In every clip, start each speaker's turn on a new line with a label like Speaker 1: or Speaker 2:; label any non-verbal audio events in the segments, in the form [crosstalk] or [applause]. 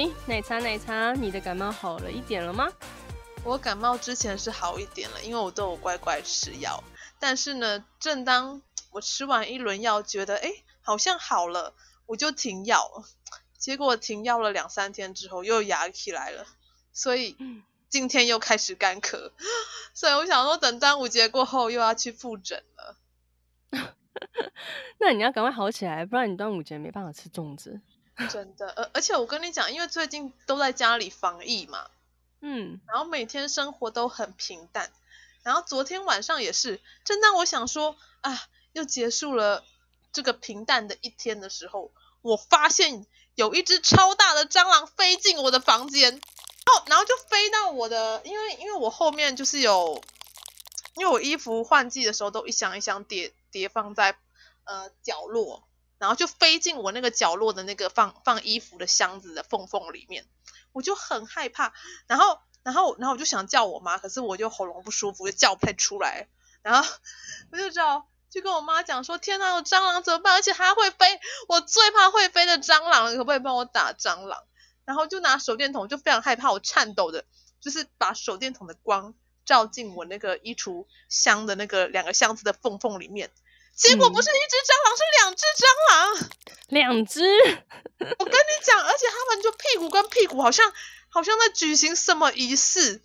Speaker 1: 哎，奶茶奶茶，你的感冒好了一点了吗？
Speaker 2: 我感冒之前是好一点了，因为我都有乖乖吃药。但是呢，正当我吃完一轮药，觉得哎好像好了，我就停药。结果停药了两三天之后，又哑起来了，所以。今天又开始干咳，所以我想说，等端午节过后又要去复诊了。[laughs]
Speaker 1: 那你要赶快好起来，不然你端午节没办法吃粽子。
Speaker 2: 真的，而而且我跟你讲，因为最近都在家里防疫嘛，
Speaker 1: 嗯，
Speaker 2: 然后每天生活都很平淡，然后昨天晚上也是，正当我想说啊，又结束了这个平淡的一天的时候，我发现有一只超大的蟑螂飞进我的房间。然后，然后就飞到我的，因为因为我后面就是有，因为我衣服换季的时候都一箱一箱叠叠放在呃角落，然后就飞进我那个角落的那个放放衣服的箱子的缝缝里面，我就很害怕，然后然后然后我就想叫我妈，可是我就喉咙不舒服，就叫不太出来，然后 [laughs] 我就找就跟我妈讲说，天哪，有蟑螂怎么办？而且它会飞，我最怕会飞的蟑螂，可不可以帮我打蟑螂？然后就拿手电筒，就非常害怕，我颤抖的，就是把手电筒的光照进我那个衣橱箱的那个两个箱子的缝缝里面，结果不是一只蟑螂，嗯、是两只蟑螂，
Speaker 1: 两只。
Speaker 2: 我跟你讲，而且他们就屁股跟屁股好像好像在举行什么仪式，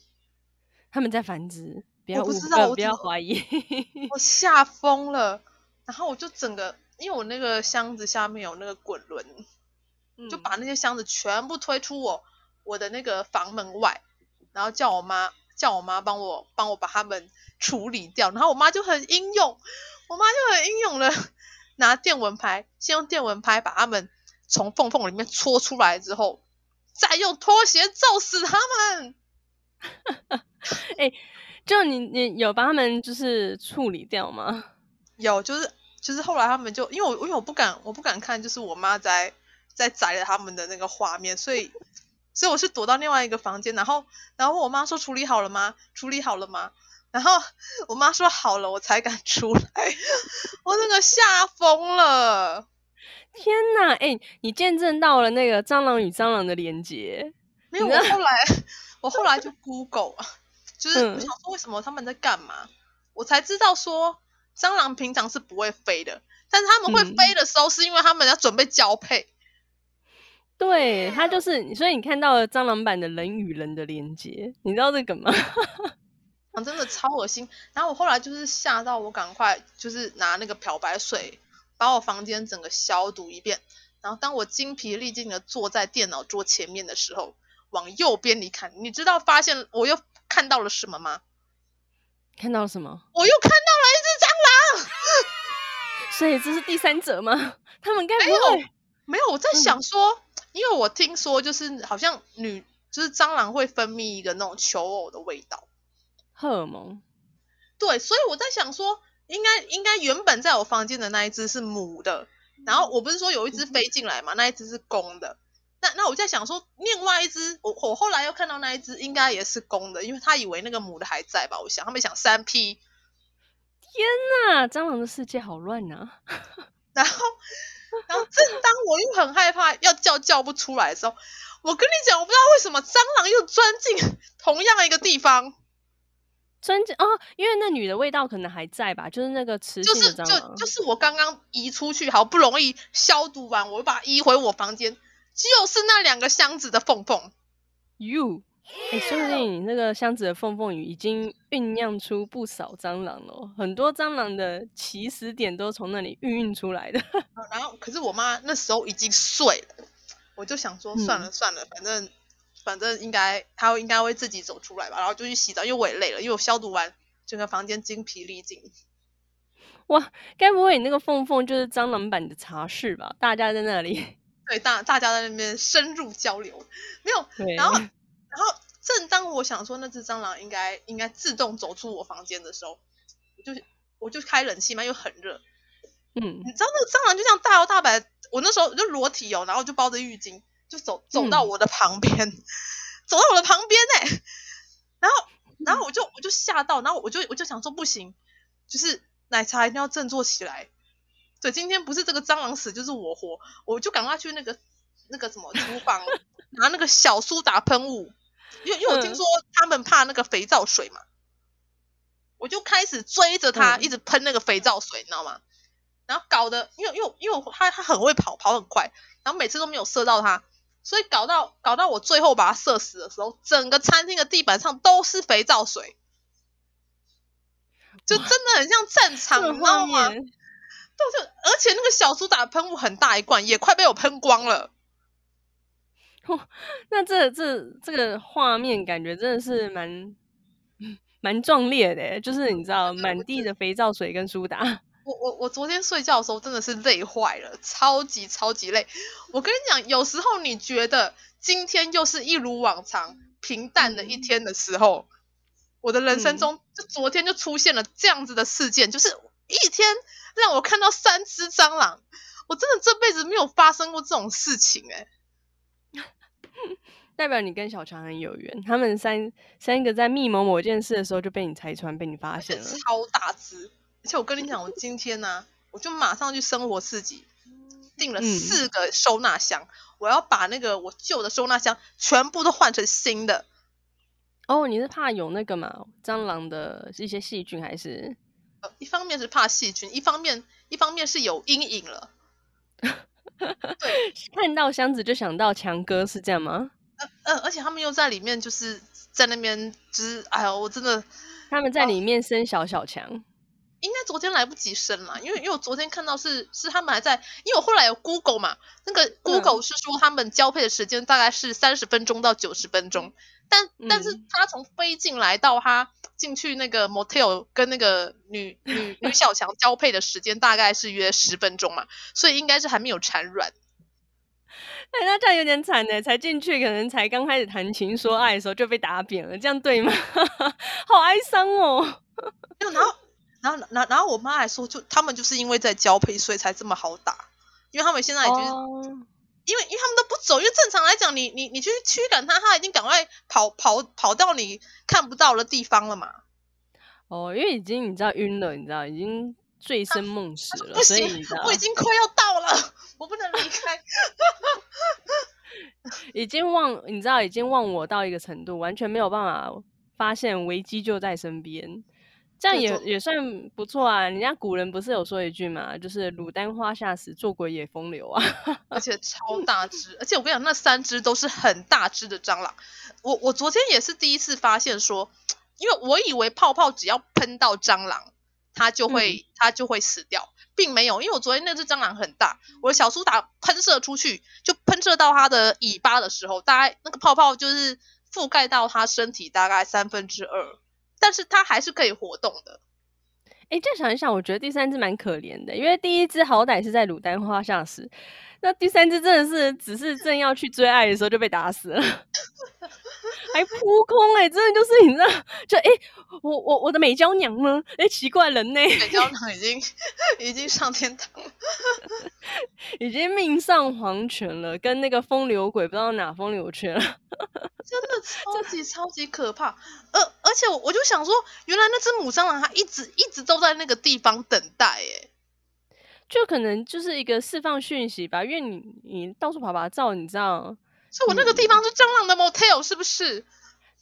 Speaker 1: 他们在繁殖，不要
Speaker 2: 我不知道，我
Speaker 1: 不要怀疑，[laughs]
Speaker 2: 我吓疯了。然后我就整个，因为我那个箱子下面有那个滚轮。就把那些箱子全部推出我我的那个房门外，然后叫我妈叫我妈帮我帮我把它们处理掉，然后我妈就很英勇，我妈就很英勇的 [laughs] 拿电蚊拍，先用电蚊拍把它们从缝缝里面戳出来之后，再用拖鞋揍死他们。[laughs]
Speaker 1: 哎、欸，就你你有把他们就是处理掉吗？
Speaker 2: 有，就是就是后来他们就因为我因为我不敢我不敢看，就是我妈在。在宰了他们的那个画面，所以，所以我是躲到另外一个房间，然后，然后我妈说处理好了吗？处理好了吗？然后我妈说好了，我才敢出来，[laughs] 我那个吓疯了，
Speaker 1: 天哪！哎、欸，你见证到了那个蟑螂与蟑螂的连接。
Speaker 2: 没有，我后来，我后来就 Google 啊，就是我想说为什么他们在干嘛，嗯、我才知道说蟑螂平常是不会飞的，但是他们会飞的时候是因为他们要准备交配。
Speaker 1: 对，它就是，所以你看到了蟑螂版的人与人的连接，你知道这个吗？[laughs]
Speaker 2: 啊，真的超恶心。然后我后来就是吓到我，赶快就是拿那个漂白水把我房间整个消毒一遍。然后当我精疲力尽的坐在电脑桌前面的时候，往右边一看，你知道发现我又看到了什么吗？
Speaker 1: 看到了什么？
Speaker 2: 我又看到了一只蟑螂。[laughs]
Speaker 1: 所以这是第三者吗？他们该不会？
Speaker 2: 没有，没有，我在想说。嗯因为我听说，就是好像女就是蟑螂会分泌一个那种求偶的味道，
Speaker 1: 荷尔蒙。
Speaker 2: 对，所以我在想说，应该应该原本在我房间的那一只是母的，然后我不是说有一只飞进来嘛，那一只是公的。那那我在想说，另外一只我我后来又看到那一只应该也是公的，因为他以为那个母的还在吧，我想他们想三 P。
Speaker 1: 天呐，蟑螂的世界好乱啊！[laughs]
Speaker 2: 然后。然后正当我又很害怕要叫叫不出来的时候，我跟你讲，我不知道为什么蟑螂又钻进同样一个地方，
Speaker 1: 钻进哦，因为那女的味道可能还在吧，就是那个雌性的蟑螂，
Speaker 2: 就是就就是我刚刚移出去，好不容易消毒完，我又把它移回我房间，就是那两个箱子的缝缝
Speaker 1: ，you。哎，说不定你那个箱子的缝缝里已经酝酿出不少蟑螂了，很多蟑螂的起始点都从那里孕育出来的。
Speaker 2: 然后，可是我妈那时候已经睡了，我就想说算了算了，嗯、反正反正应该他应该会自己走出来吧。然后就去洗澡，因为我也累了，因为我消毒完整个房间精疲力尽。
Speaker 1: 哇，该不会你那个缝缝就是蟑螂版的茶室吧？大家在那里，[laughs]
Speaker 2: 对，大大家在那边深入交流，没有，
Speaker 1: 对
Speaker 2: 然后。然后，正当我想说那只蟑螂应该应该自动走出我房间的时候，我就我就开冷气嘛，又很热。
Speaker 1: 嗯，
Speaker 2: 你知道那个蟑螂就这样大摇大摆，我那时候就裸体哦，然后就包着浴巾，就走走到我的旁边，嗯、走到我的旁边哎，然后然后我就我就吓到，然后我就我就想说不行，就是奶茶一定要振作起来。对，今天不是这个蟑螂死就是我活，我就赶快去那个那个什么厨房 [laughs] 拿那个小苏打喷雾，因为因为我听说他们怕那个肥皂水嘛，我就开始追着他一直喷那个肥皂水，你知道吗？然后搞得因为因为因为他他很会跑，跑很快，然后每次都没有射到他，所以搞到搞到我最后把它射死的时候，整个餐厅的地板上都是肥皂水，就真的很像战场，你知道吗？就，就而且那个小苏打喷雾很大一罐，也快被我喷光了。[laughs]
Speaker 1: 那这这这个画面感觉真的是蛮 [laughs] 蛮壮烈的，就是你知道，满地的肥皂水跟苏打。
Speaker 2: 我我我昨天睡觉的时候真的是累坏了，超级超级累。我跟你讲，有时候你觉得今天又是一如往常平淡的一天的时候，嗯、我的人生中就昨天就出现了这样子的事件，嗯、就是一天让我看到三只蟑螂，我真的这辈子没有发生过这种事情哎。[laughs]
Speaker 1: 代表你跟小强很有缘，他们三三个在密谋某件事的时候就被你拆穿，被你发现了，
Speaker 2: 超大只。而且我跟你讲，我今天呢、啊，我就马上去生活市集，订了四个收纳箱，嗯、我要把那个我旧的收纳箱全部都换成新的。
Speaker 1: 哦，你是怕有那个嘛？蟑螂的一些细菌还是？
Speaker 2: 呃，一方面是怕细菌，一方面一方面是有阴影了。[laughs]
Speaker 1: 对，看到箱子就想到强哥，是这样吗？
Speaker 2: 呃呃，而且他们又在里面，就是在那边，就是哎呦，我真的，
Speaker 1: 他们在里面生小小强。
Speaker 2: 应该昨天来不及生了，因为因为我昨天看到是是他们还在，因为我后来有 Google 嘛，那个 Google 是说他们交配的时间大概是三十分钟到九十分钟，但但是他从飞进来到他进去那个 motel 跟那个女 [laughs] 女女小强交配的时间大概是约十分钟嘛，所以应该是还没有产卵。[laughs]
Speaker 1: 哎，那这样有点惨呢，才进去可能才刚开始谈情说爱的时候就被打扁了，这样对吗？[laughs] 好哀伤哦。
Speaker 2: 然后。然后，然然后我妈还说，就他们就是因为在交配，所以才这么好打，因为他们现在已经，哦、因为因为他们都不走，因为正常来讲，你你你去驱赶它，它已经赶快跑跑跑到你看不到的地方了嘛。
Speaker 1: 哦，因为已经你知道晕了，你知道已经醉生梦死了，
Speaker 2: 不行，
Speaker 1: 所以你知道
Speaker 2: 我已经快要到了，我不能离开。[laughs]
Speaker 1: 已经忘，你知道已经忘我到一个程度，完全没有办法发现危机就在身边。这样也也算不错啊！人家古人不是有说一句嘛，就是“牡丹花下死，做鬼也风流”啊，
Speaker 2: 而且 [laughs] 超大只，而且我跟你讲，那三只都是很大只的蟑螂。我我昨天也是第一次发现说，因为我以为泡泡只要喷到蟑螂，它就会、嗯、它就会死掉，并没有，因为我昨天那只蟑螂很大，我的小苏打喷射出去，就喷射到它的尾巴的时候，大概那个泡泡就是覆盖到它身体大概三分之二。但是它还是可以活动的。
Speaker 1: 哎，这想一想，我觉得第三只蛮可怜的，因为第一只好歹是在牡丹花下死，那第三只真的是只是正要去追爱的时候就被打死了，[laughs] 还扑空哎、欸，真的就是你知道，就哎，我我我的美娇娘呢？哎，奇怪人呢？
Speaker 2: 美娇娘已经 [laughs] 已经上天堂了，[laughs]
Speaker 1: 已经命丧黄泉了，跟那个风流鬼不知道哪风流去了。
Speaker 2: 真的 [laughs] 超级超级可怕，而而且我我就想说，原来那只母蟑螂它一直一直都在那个地方等待，哎，
Speaker 1: 就可能就是一个释放讯息吧，因为你你到处爬爬照，你知道，
Speaker 2: 所以我那个地方是蟑螂的 motel 是不是？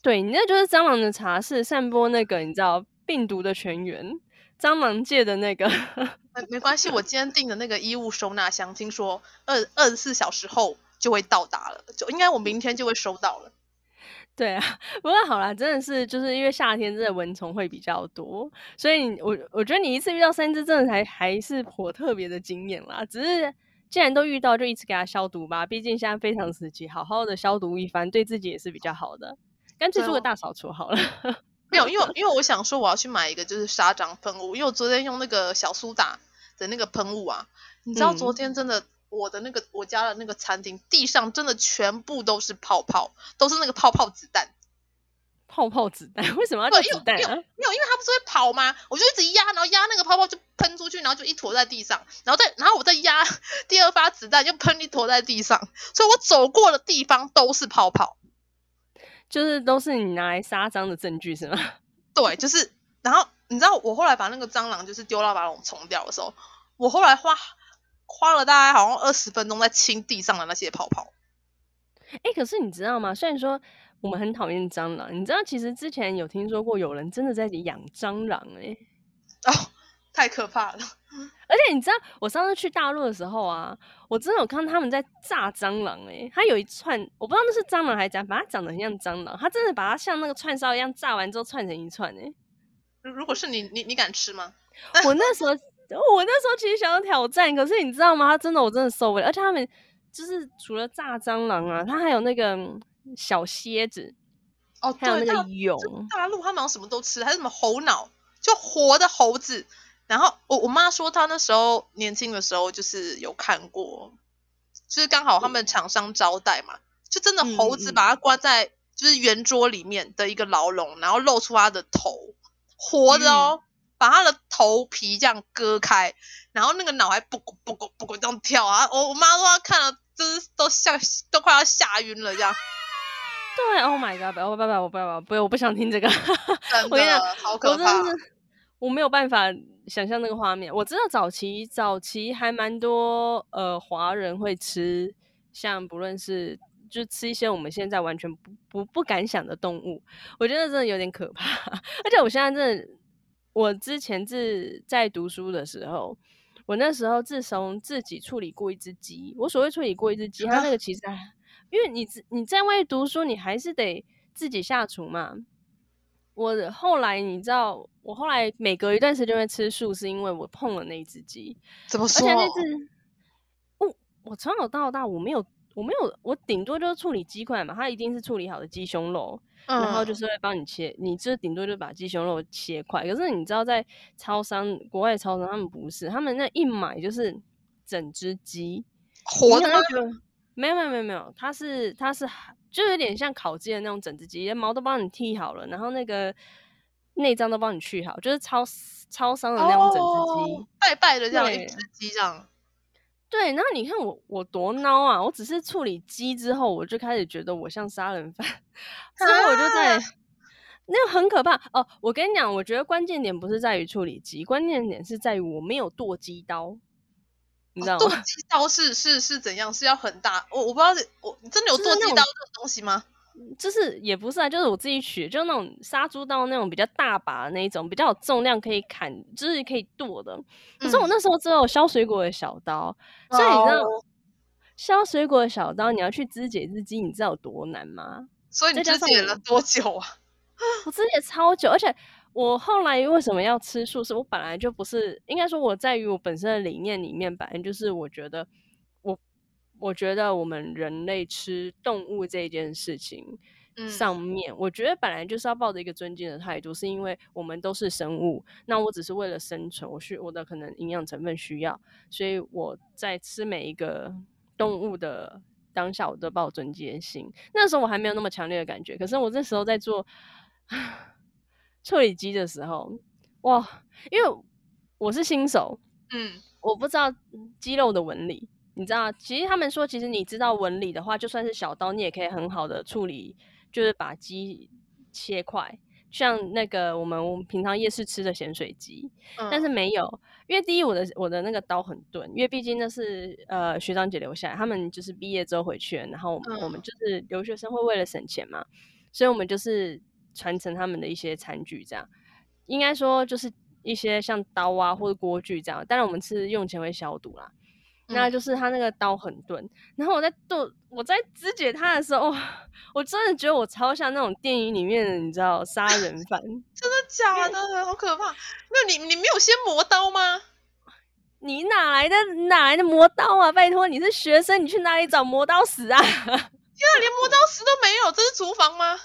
Speaker 1: 对，你那就是蟑螂的茶室，散播那个你知道病毒的泉源，蟑螂界的那个。
Speaker 2: 没没关系，我今天订的那个衣物收纳箱，听说二二十四小时后就会到达了，就应该我明天就会收到了。
Speaker 1: 对啊，不过好啦，真的是就是因为夏天真的蚊虫会比较多，所以我我觉得你一次遇到三只，真的还还是颇特别的经验啦。只是既然都遇到，就一直给它消毒吧。毕竟现在非常时期，好好的消毒一番，对自己也是比较好的。干脆做个大扫除好了。[laughs]
Speaker 2: 没有，因为因为我想说我要去买一个就是杀蟑喷雾，因为我昨天用那个小苏打的那个喷雾啊，你知道昨天真的。嗯我的那个我家的那个餐厅地上真的全部都是泡泡，都是那个泡泡子弹。
Speaker 1: 泡泡子弹 [laughs] 为什么要叫子弹啊？
Speaker 2: 没有，没有，因为它不是会跑吗？我就一直压，然后压那个泡泡就喷出去，然后就一坨在地上，然后再然后我再压 [laughs] 第二发子弹，就喷一坨在地上，所以我走过的地方都是泡泡，
Speaker 1: 就是都是你拿来杀蟑的证据是吗？[laughs]
Speaker 2: 对，就是，然后你知道我后来把那个蟑螂就是丢到马桶冲掉的时候，我后来花花了大概好像二十分钟在清地上的那些泡泡。
Speaker 1: 哎、欸，可是你知道吗？虽然说我们很讨厌蟑螂，你知道其实之前有听说过有人真的在养蟑螂哎、欸。
Speaker 2: 哦，太可怕了！
Speaker 1: 而且你知道，我上次去大陆的时候啊，我真的有看到他们在炸蟑螂哎、欸，它有一串，我不知道那是蟑螂还是怎样，把它长得很像蟑螂，它真的把它像那个串烧一样炸完之后串成一串哎、欸。
Speaker 2: 如果是你，你你敢吃吗？
Speaker 1: 我那时候，我那时候其实想要挑战，可是你知道吗？它真的，我真的受不了。而且他们就是除了炸蟑螂啊，它还有那个小蝎子，
Speaker 2: 哦，
Speaker 1: 还有那个蛹。
Speaker 2: 大陆他们好像什么都吃，还有什么猴脑，就活的猴子。然后我我妈说，她那时候年轻的时候就是有看过，就是刚好他们厂商招待嘛，就真的猴子把它关在就是圆桌里面的一个牢笼，然后露出它的头。活的哦，嗯、把它的头皮这样割开，然后那个脑还不咕不咕不咕这样跳啊！我我妈说她看了，就是都吓都快要吓晕了这样。
Speaker 1: 对，Oh my god！不要不要不要不要不要！我不想听这个。
Speaker 2: 真的，好可怕。
Speaker 1: 我真的是，我没有办法想象那个画面。我知道早期早期还蛮多呃华人会吃，像不论是。就吃一些我们现在完全不不不敢想的动物，我觉得真的有点可怕。[laughs] 而且我现在真的，我之前是在读书的时候，我那时候自从自己处理过一只鸡，我所谓处理过一只鸡，它那个其实，因为你你在外面读书，你还是得自己下厨嘛。我后来你知道，我后来每隔一段时间会吃素，是因为我碰了那一只鸡。
Speaker 2: 怎么说？
Speaker 1: 而且那只，我我从小到大我没有。我没有，我顶多就是处理鸡块嘛，它一定是处理好的鸡胸肉，嗯、然后就是会帮你切，你这顶多就把鸡胸肉切块。可是你知道，在超商，国外超商他们不是，他们那一买就是整只鸡，
Speaker 2: 活的吗？
Speaker 1: 没有没有没有没有，它是它是就有点像烤鸡的那种整只鸡，毛都帮你剃好了，然后那个内脏都帮你去好，就是超超商的那种整只鸡，
Speaker 2: 拜拜的这样一只鸡这样。
Speaker 1: 对，然后你看我我多孬啊！我只是处理鸡之后，我就开始觉得我像杀人犯。之后我就在、啊、那个很可怕哦。我跟你讲，我觉得关键点不是在于处理鸡，关键点是在于我没有剁鸡刀，你知道吗？
Speaker 2: 剁鸡刀是是是怎样？是要很大？我我不知道，我真的有剁鸡刀这种东西吗？
Speaker 1: 就是也不是啊，就是我自己取，就是那种杀猪刀那种比较大把的那一种，比较有重量可以砍，就是可以剁的。可是我那时候只有削水果的小刀，嗯、所以你知道削水果的小刀，你要去肢解一只鸡，你知道有多难吗？
Speaker 2: 所以你肢解了多久啊？[laughs]
Speaker 1: 我肢解超久，而且我后来为什么要吃素？是我本来就不是，应该说我在于我本身的理念里面，本来就是我觉得。我我觉得我们人类吃动物这件事情上面，嗯、我觉得本来就是要抱着一个尊敬的态度，是因为我们都是生物。那我只是为了生存，我需我的可能营养成分需要，所以我在吃每一个动物的当下，我都抱尊敬的心。那时候我还没有那么强烈的感觉，可是我这时候在做处理鸡的时候，哇，因为我是新手，嗯，我不知道鸡肉的纹理。你知道，其实他们说，其实你知道纹理的话，就算是小刀，你也可以很好的处理，就是把鸡切块，像那个我们我们平常夜市吃的咸水鸡。嗯、但是没有，因为第一，我的我的那个刀很钝，因为毕竟那是呃学长姐留下来，他们就是毕业之后回去了，然后我们、嗯、我们就是留学生会为了省钱嘛，所以我们就是传承他们的一些餐具，这样应该说就是一些像刀啊或者锅具这样，当然我们是用前会消毒啦。那就是他那个刀很钝，然后我在剁，我在肢解他的时候，我真的觉得我超像那种电影里面的，你知道杀人犯，[laughs]
Speaker 2: 真的假的？好可怕！那你你没有先磨刀吗？
Speaker 1: 你哪来的哪来的磨刀啊？拜托，你是学生，你去哪里找磨刀石啊？[laughs] 天啊，
Speaker 2: 连磨刀石都没有，这是厨房吗？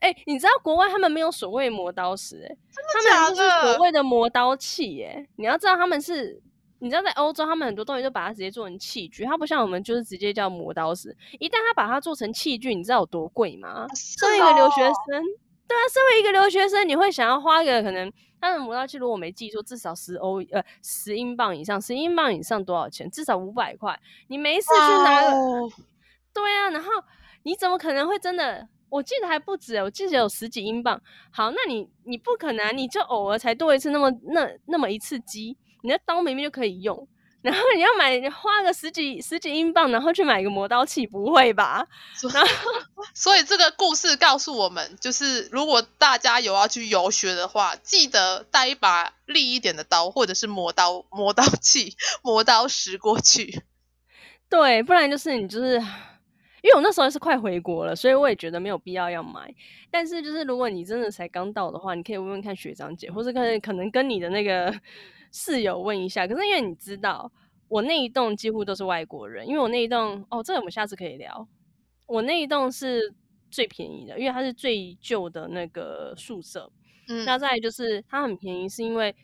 Speaker 1: 哎、欸，你知道国外他们没有所谓磨刀石、欸，哎？
Speaker 2: 他们
Speaker 1: 就是所谓的磨刀器、欸，哎，你要知道他们是。你知道在欧洲，他们很多东西都把它直接做成器具，它不像我们就是直接叫磨刀石。一旦他把它做成器具，你知道有多贵吗？身为、啊、一个留学生，对啊，身为一个留学生，你会想要花个可能他的磨刀器，如果我没记错，至少十欧呃十英镑以上，十英镑以上多少钱？至少五百块。你没事去拿对啊，然后你怎么可能会真的我记得还不止，我记得有十几英镑。好，那你你不可能、啊，你就偶尔才剁一次那么那那么一次鸡，你的刀明明就可以用。然后你要买花个十几十几英镑，然后去买一个磨刀器，不会吧？
Speaker 2: 所以，所以这个故事告诉我们，就是如果大家有要去游学的话，记得带一把利一点的刀，或者是磨刀磨刀器、磨刀石过去。[laughs]
Speaker 1: 对，不然就是你就是，因为我那时候是快回国了，所以我也觉得没有必要要买。但是就是如果你真的才刚到的话，你可以问问看学长姐，或者可能可能跟你的那个。室友问一下，可是因为你知道，我那一栋几乎都是外国人，因为我那一栋哦，这个我们下次可以聊。我那一栋是最便宜的，因为它是最旧的那个宿舍。嗯，那再来就是它很便宜，是因为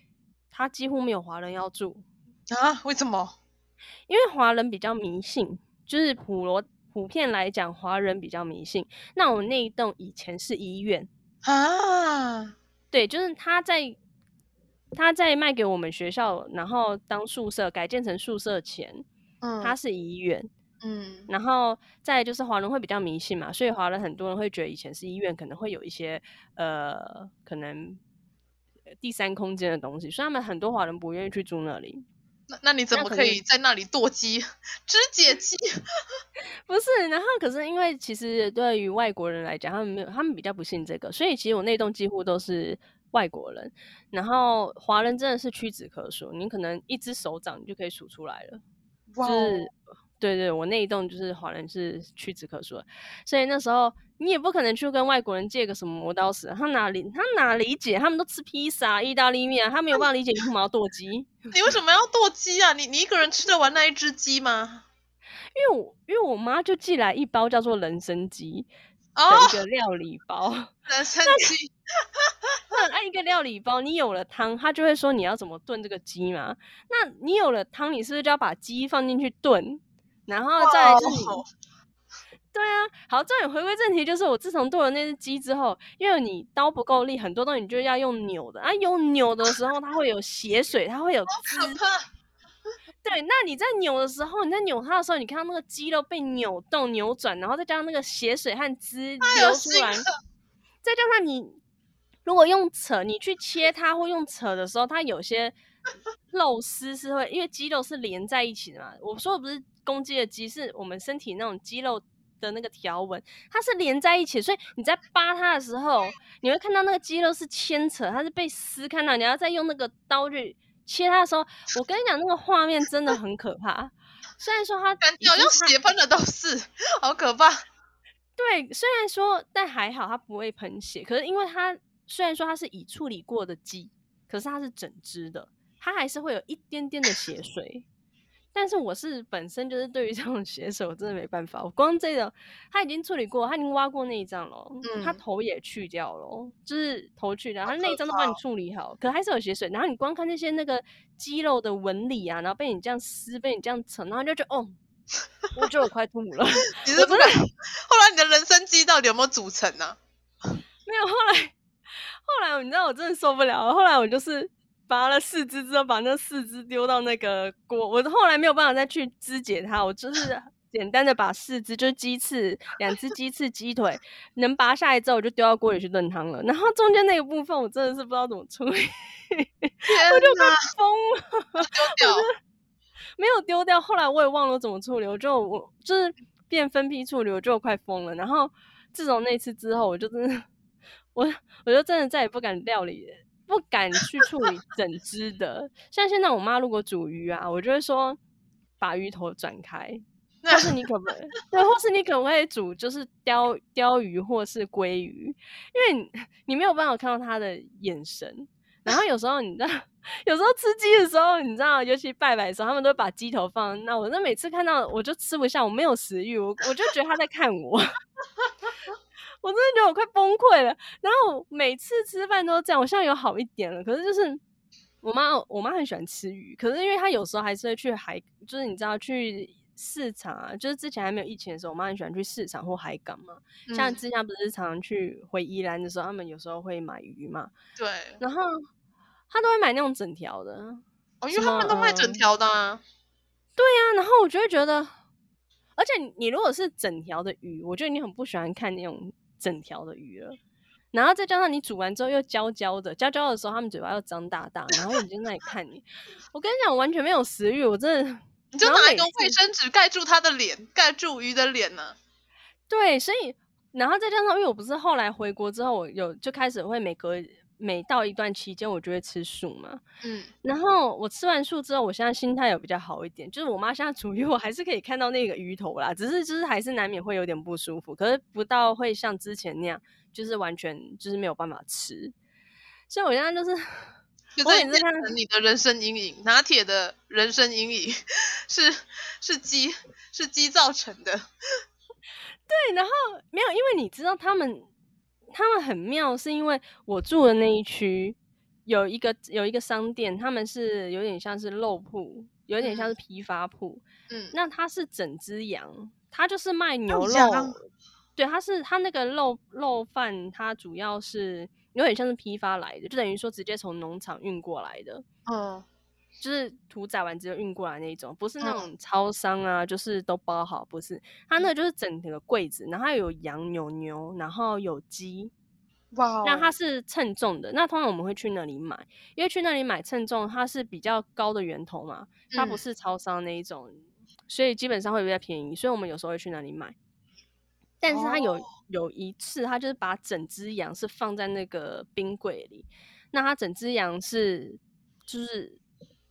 Speaker 1: 它几乎没有华人要住
Speaker 2: 啊？为什么？
Speaker 1: 因为华人比较迷信，就是普罗普遍来讲，华人比较迷信。那我们那一栋以前是医院啊，对，就是他在。他在卖给我们学校，然后当宿舍改建成宿舍前，嗯，他是医院，嗯，然后再就是华人会比较迷信嘛，所以华人很多人会觉得以前是医院，可能会有一些呃，可能第三空间的东西，所以他们很多华人不愿意去住那里。
Speaker 2: 那那你怎么可以在那里剁鸡、肢解鸡？[laughs]
Speaker 1: 不是，然后可是因为其实对于外国人来讲，他们没有，他们比较不信这个，所以其实我那栋几乎都是。外国人，然后华人真的是屈指可数，你可能一只手掌你就可以数出来了。Wow. 就是，对对，我那一栋就是华人是屈指可数的，所以那时候你也不可能去跟外国人借个什么磨刀石，他哪理他哪理解？他们都吃披萨、意大利面，他没有办法理解你为什么要剁鸡。[laughs]
Speaker 2: 你为什么要剁鸡啊？你你一个人吃得完那一只鸡吗？
Speaker 1: 因为我因为我妈就寄来一包叫做人参鸡的一个料理包，
Speaker 2: 哦、人参鸡。[laughs]
Speaker 1: 那按一个料理包，你有了汤，他就会说你要怎么炖这个鸡嘛？那你有了汤，你是不是就要把鸡放进去炖？然后再来就是.对啊，好，这样回归正题，就是我自从剁了那只鸡之后，因为你刀不够力，很多东西你就要用扭的啊，用扭的时候它会有血水，它会有汁。对，那你在扭的时候，你在扭它的时候，你看到那个肌肉被扭动、扭转，然后再加上那个血水和汁流出来，再加上你。如果用扯你去切它，或用扯的时候，它有些肉丝是会，因为肌肉是连在一起的嘛。我说的不是公鸡的鸡，是我们身体那种肌肉的那个条纹，它是连在一起，所以你在扒它的时候，你会看到那个肌肉是牵扯，它是被撕开的。你要再用那个刀去切它的时候，我跟你讲，那个画面真的很可怕。虽然说它
Speaker 2: 感觉好像血喷的都是，好可怕。
Speaker 1: 对，虽然说，但还好它不会喷血，可是因为它。虽然说它是已处理过的鸡，可是它是整只的，它还是会有一点点的血水。但是我是本身就是对于这种血水，我真的没办法。我光这个，他已经处理过，他已经挖过那一张了，他头也去掉了，就是头去掉，他那一张都帮你处理好，可还是有血水。然后你光看那些那个肌肉的纹理啊，然后被你这样撕，被你这样扯，然后就觉得哦，我觉得我快吐了。[laughs]
Speaker 2: 你是不是？[laughs] 后来你的人生肌到底有没有组成呢、啊？
Speaker 1: 没有，后来。后来你知道我真的受不了了，后来我就是拔了四肢之后，把那四肢丢到那个锅。我后来没有办法再去肢解它，我就是 [laughs] 简单的把四肢，就是鸡翅、两只鸡翅、鸡腿能拔下来之后，我就丢到锅里去炖汤了。然后中间那个部分，我真的是不知道怎么处理，我就快疯了，丢掉，[laughs] 没有丢掉。后来我也忘了怎么处理，我就我就是变分批处理，我就快疯了。然后自从那次之后，我就真的。[laughs] 我我就真的再也不敢料理，不敢去处理 [laughs] 整只的。像现在我妈如果煮鱼啊，我就会说把鱼头转开，[laughs] 或是你可不？对，或是你可不可以煮就是鲷鲷鱼或是鲑鱼？因为你，你没有办法看到他的眼神。然后有时候你知道，有时候吃鸡的时候，你知道，尤其拜拜的时候，他们都会把鸡头放。那我那每次看到我就吃不下，我没有食欲，我我就觉得他在看我。[laughs] 我真的觉得我快崩溃了，然后每次吃饭都这样，我现在有好一点了。可是就是我妈，我妈很喜欢吃鱼，可是因为她有时候还是会去海，就是你知道去市场啊，就是之前还没有疫情的时候，我妈很喜欢去市场或海港嘛。嗯、像之前不是常常去回宜兰的时候，他们有时候会买鱼嘛。
Speaker 2: 对。
Speaker 1: 然后她都会买那种整条的，
Speaker 2: 哦，因为他们都卖整条的啊。
Speaker 1: 对呀、啊，然后我就会觉得，而且你如果是整条的鱼，我觉得你很不喜欢看那种。整条的鱼了。然后再加上你煮完之后又焦焦的，焦焦的时候，他们嘴巴又张大大，然后我就在那里看你。我跟你讲，我完全没有食欲，我真的。
Speaker 2: 你就拿一个卫生纸盖住他的脸，盖住鱼的脸呢、啊？
Speaker 1: 对，所以然后再加上，因为我不是后来回国之后，我有就开始会每隔每到一段期间，我就会吃素嘛。嗯，然后我吃完素之后，我现在心态有比较好一点，就是我妈现在煮鱼，我还是可以看到那个鱼头啦，只是就是还是难免会有点不舒服，可是不到会像之前那样。就是完全就是没有办法吃，所以我现在就是，[laughs]
Speaker 2: 我也是看你的人生阴影，拿铁的人生阴影是是鸡是鸡造成的，[laughs]
Speaker 1: 对，然后没有，因为你知道他们他们很妙，是因为我住的那一区有一个有一个商店，他们是有点像是肉铺，有点像是批发铺，嗯，那它是整只羊，它就是卖牛肉。对，它是它那个肉肉贩，它主要是有点像是批发来的，就等于说直接从农场运过来的，嗯，就是屠宰完之后运过来那一种，不是那种超商啊，嗯、就是都包好，不是，它那个就是整个柜子，然后有羊有牛，然后有鸡，哇，那它是称重的，那通常我们会去那里买，因为去那里买称重，它是比较高的源头嘛，它不是超商那一种，嗯、所以基本上会比较便宜，所以我们有时候会去那里买。但是他有有一次，他就是把整只羊是放在那个冰柜里，那他整只羊是就是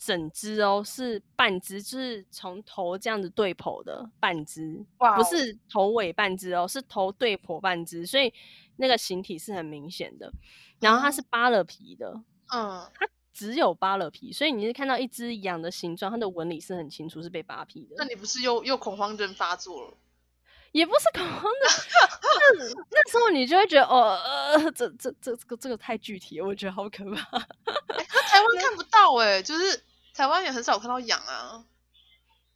Speaker 1: 整只哦，是半只，就是从头这样子对剖的半只，wow. 不是头尾半只哦，是头对剖半只，所以那个形体是很明显的。然后它是扒了皮的，嗯，它只有扒了皮，所以你是看到一只羊的形状，它的纹理是很清楚，是被扒皮的。
Speaker 2: 那你不是又又恐慌症发作了？[laughs]
Speaker 1: 也不是恐慌的，那那时候你就会觉得哦，呃，这这这这个这个太具体了，我觉得好可怕。欸、
Speaker 2: 可台湾看不到哎、欸，就是台湾也很少看到羊啊。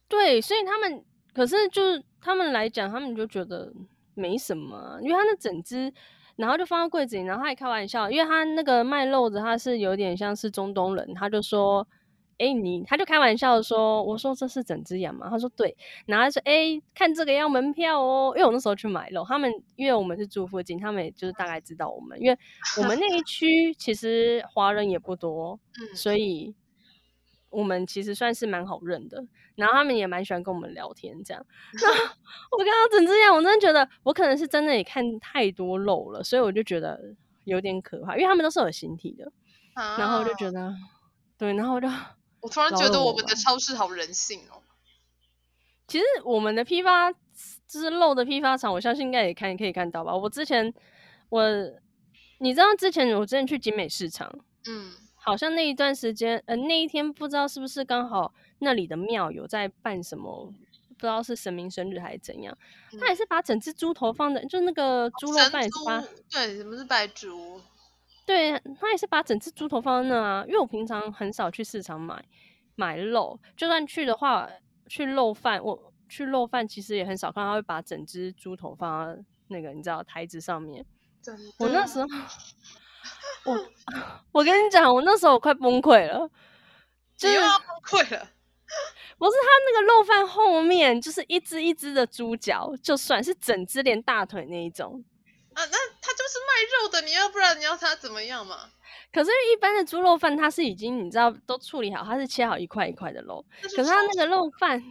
Speaker 1: 对，所以他们可是就是他们来讲，他们就觉得没什么，因为他那整只，然后就放到柜子里，然后他还开玩笑，因为他那个卖肉的他是有点像是中东人，他就说。哎、你他就开玩笑说：“我说这是整只羊嘛？”他说：“对。”然后他说：“哎、看这个要门票哦。”因为我那时候去买肉，他们因为我们是住附近，他们也就是大概知道我们，因为我们那一区其实华人也不多，所以我们其实算是蛮好认的。然后他们也蛮喜欢跟我们聊天，这样。然后我刚刚整只羊，我真的觉得我可能是真的也看太多肉了，所以我就觉得有点可怕，因为他们都是有形体的。然后我就觉得，对，然后我就。[laughs]
Speaker 2: 我突然觉得我们的超市好人性哦。
Speaker 1: 其实我们的批发就是肉的批发厂，我相信应该也看可以看到吧。我之前我你知道之前我之前去景美市场，嗯，好像那一段时间呃那一天不知道是不是刚好那里的庙有在办什么，不知道是神明生日还是怎样，嗯、他也是把整只猪头放在就那个猪肉饭也是发，
Speaker 2: 对，什么是白猪？
Speaker 1: 对，他也是把整只猪头放在那啊，因为我平常很少去市场买买肉，就算去的话，去肉饭，我去肉饭其实也很少看他会把整只猪头放在那个你知道台子上面。我那时候，[laughs] 我 [laughs] 我跟你讲，我那时候我快崩溃了，
Speaker 2: 就是要崩溃了。
Speaker 1: 不是他那个肉饭后面就是一只一只的猪脚，就算是整只连大腿那一种。
Speaker 2: 啊，那他就是卖肉的，你要不然你要他怎么样嘛？
Speaker 1: 可是一般的猪肉饭，它是已经你知道都处理好，它是切好一块一块的肉。是可是他那个肉饭，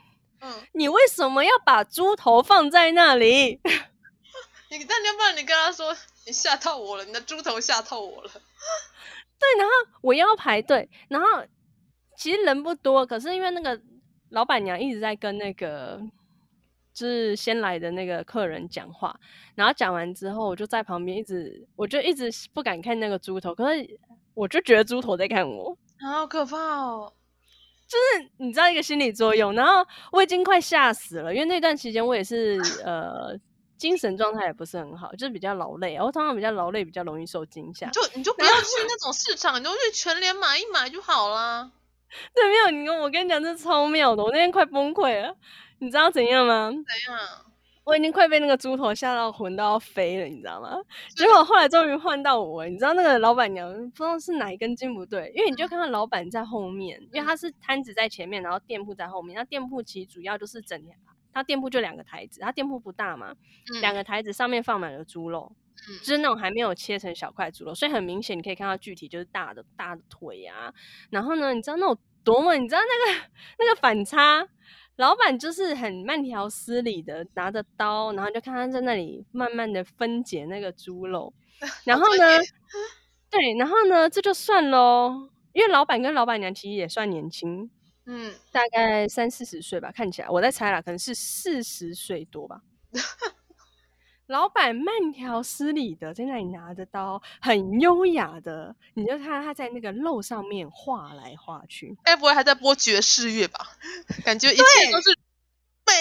Speaker 1: 嗯，你为什么要把猪头放在那里？[laughs]
Speaker 2: 你那你要不然你跟他说，你吓到我了，你的猪头吓到我了。[laughs]
Speaker 1: 对，然后我要排队，然后其实人不多，可是因为那个老板娘一直在跟那个。就是先来的那个客人讲话，然后讲完之后，我就在旁边一直，我就一直不敢看那个猪头，可是我就觉得猪头在看我，
Speaker 2: 好可怕哦！
Speaker 1: 就是你知道一个心理作用，然后我已经快吓死了，因为那段期间我也是呃精神状态也不是很好，就是比较劳累，我通常比较劳累，比较容易受惊吓。
Speaker 2: 就你就不要去那种市场，你就去全联买一买就好啦。[laughs]
Speaker 1: 对，没有你跟我跟你讲，这超妙的，我那天快崩溃了。你知道怎样吗？
Speaker 2: 怎样？
Speaker 1: 我已经快被那个猪头吓到魂都要飞了，你知道吗？结果后来终于换到我，你知道那个老板娘不知道是哪一根筋不对，因为你就看到老板在后面，因为他是摊子在前面，然后店铺在后面。那店铺其实主要就是整，他店铺就两个台子，他店铺不大嘛，两个台子上面放满了猪肉，就是那种还没有切成小块猪肉，所以很明显你可以看到具体就是大的大的腿啊。然后呢，你知道那种多么？你知道那个那个反差？老板就是很慢条斯理的拿着刀，然后就看他在那里慢慢的分解那个猪肉。[laughs] 然后呢，对，然后呢，这就算喽，因为老板跟老板娘其实也算年轻，嗯，大概三四十岁吧，看起来我在猜啦，可能是四十岁多吧。[laughs] 老板慢条斯理的在那里拿着刀，很优雅的，你就看他在那个肉上面画来画去。
Speaker 2: 该不会还在播爵士乐吧？感觉一切都是美。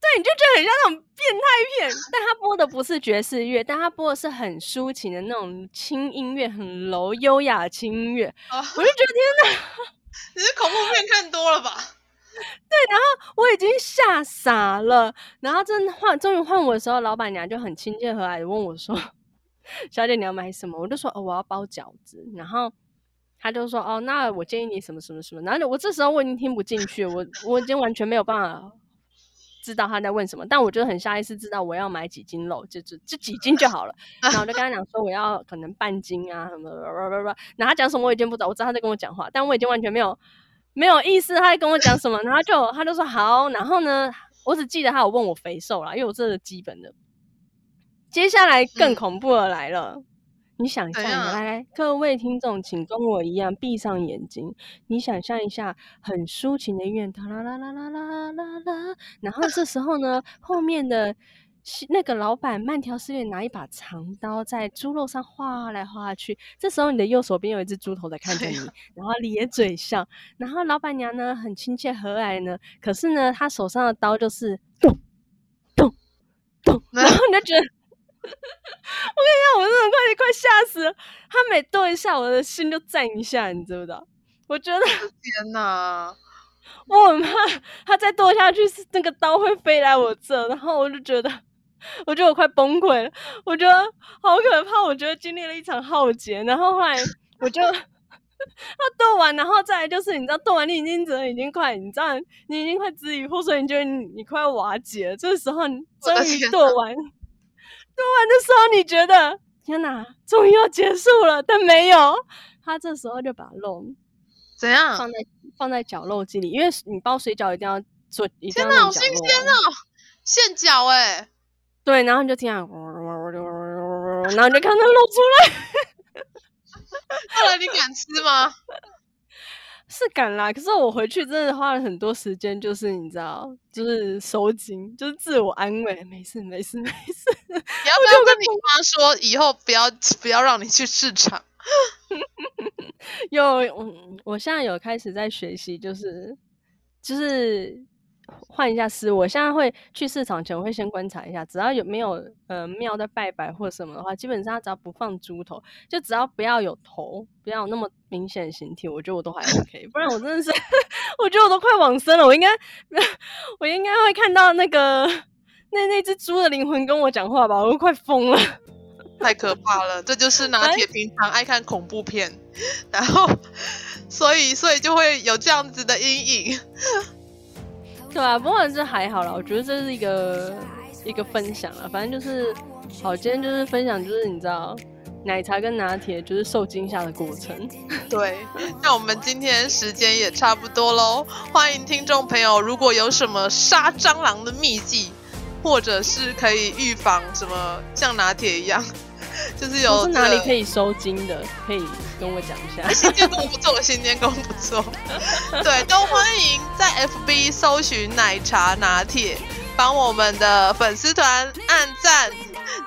Speaker 1: 对，你就觉得很像那种变态片。但他播的不是爵士乐，但他播的是很抒情的那种轻音乐，很柔优雅的轻音乐。啊、我就觉得天哪，
Speaker 2: 你是恐怖片看多了吧？[laughs]
Speaker 1: 对，然后我已经吓傻了，然后真换终于换我的时候，老板娘就很亲切和蔼的问我说：“ [laughs] 小姐，你要买什么？”我就说：“哦，我要包饺子。”然后他就说：“哦，那我建议你什么什么什么。”然后我这时候我已经听不进去，我我已经完全没有办法知道他在问什么，但我就很下意识知道我要买几斤肉，就就就几斤就好了。然后我就跟他讲说我要可能半斤啊什么的，然后他讲什么我已经不知道，我知道他在跟我讲话，但我已经完全没有。没有意思，他在跟我讲什么，然后就他就说好，然后呢，我只记得他有问我肥瘦啦，因为我这是基本的。接下来更恐怖的来了，嗯、你想象，来来，各位听众，请跟我一样闭上眼睛，你想象一下，很抒情的音乐，哒啦啦啦啦啦啦啦，然后这时候呢，后面的。那个老板慢条斯理拿一把长刀在猪肉上划来划去，这时候你的右手边有一只猪头在看着你，然后咧嘴笑，然后老板娘呢很亲切和蔼呢，可是呢她手上的刀就是咚咚咚，[laughs] 然后 [laughs] 你就觉得，我跟你讲，我真的快快吓死了，他每动一下，我的心就震一下，你知不知道？我觉得
Speaker 2: 天哪，[laughs]
Speaker 1: 我很怕他再剁下去，那个刀会飞来我这，然后我就觉得。[laughs] 我觉得我快崩溃了，我觉得好可怕，我觉得经历了一场浩劫，然后后来我就 [laughs] 他剁完，然后再来就是你知道剁完你已经整已经快，你知道你已经快支离破碎，你觉得你，你快要瓦解了，这个时候你终于剁完，剁完的时候你觉得天哪，终于要结束了，但没有，他这时候就把肉
Speaker 2: 怎样
Speaker 1: 放在放在绞肉机里，因为你包水饺一定要做，一定要
Speaker 2: 天哪，好新鲜哦，现绞哎、欸。
Speaker 1: 对，然后你就听，然后你就看它露出来。[laughs]
Speaker 2: 后来你敢吃吗？
Speaker 1: 是敢啦，可是我回去真的花了很多时间，就是你知道，就是收紧，就是自我安慰，没事没事没事。你要
Speaker 2: 不要跟你妈说，以后不要不要让你去市场？[laughs]
Speaker 1: 有，我，我现在有开始在学习，就是就是。换一下思路，我现在会去市场前，我会先观察一下，只要有没有呃庙在拜拜或什么的话，基本上只要不放猪头，就只要不要有头，不要有那么明显的形体，我觉得我都还 OK。不然我真的是，[laughs] 我觉得我都快往生了，我应该 [laughs] 我应该会看到那个那那只猪的灵魂跟我讲话吧，我都快疯了，[laughs]
Speaker 2: 太可怕了。这就是拿铁平常爱看恐怖片，然后所以所以就会有这样子的阴影。
Speaker 1: 对啊，不过这还好啦，我觉得这是一个一个分享啊，反正就是好，今天就是分享，就是你知道奶茶跟拿铁就是受惊吓的过程。[laughs]
Speaker 2: 对，那我们今天时间也差不多喽，欢迎听众朋友，如果有什么杀蟑螂的秘技，或者是可以预防什么像拿铁一样。就是有、
Speaker 1: 哪里可以收金的，可以跟我讲一下。
Speaker 2: 新天宫不错，新天宫不错。[laughs] 对，都欢迎在 FB 搜寻奶茶拿铁，帮我们的粉丝团按赞，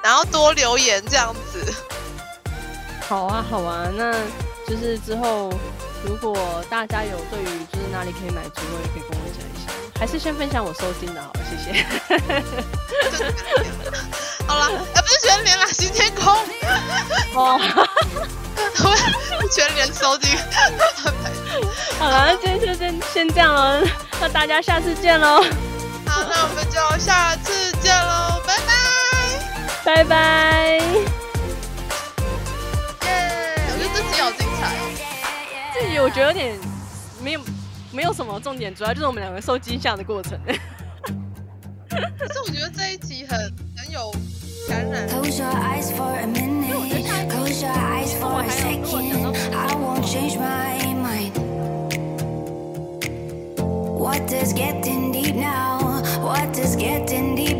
Speaker 2: 然后多留言这样子。
Speaker 1: 好啊，好啊，那就是之后如果大家有对于就是哪里可以买猪肉，也可以跟我讲一下。还是先分享我收金的好，谢谢。[laughs] [laughs]
Speaker 2: 好了，哎，不是全联啦，新天空。哦，全联收惊。[laughs]
Speaker 1: 好了，那今天就先先这样了，那大家下次见喽。
Speaker 2: 好，那我们就下次见喽，拜拜，
Speaker 1: 拜拜。
Speaker 2: 耶，我觉得这集好精彩。
Speaker 1: 这集我觉得有点没有。没有什么重点，主要就是我们两个受惊吓的过程。[laughs]
Speaker 2: 可是我觉得这一集很很有
Speaker 3: Close your eyes for a minute. Close your eyes for a second. I won't change my mind. What does getting deep now? What does getting deep?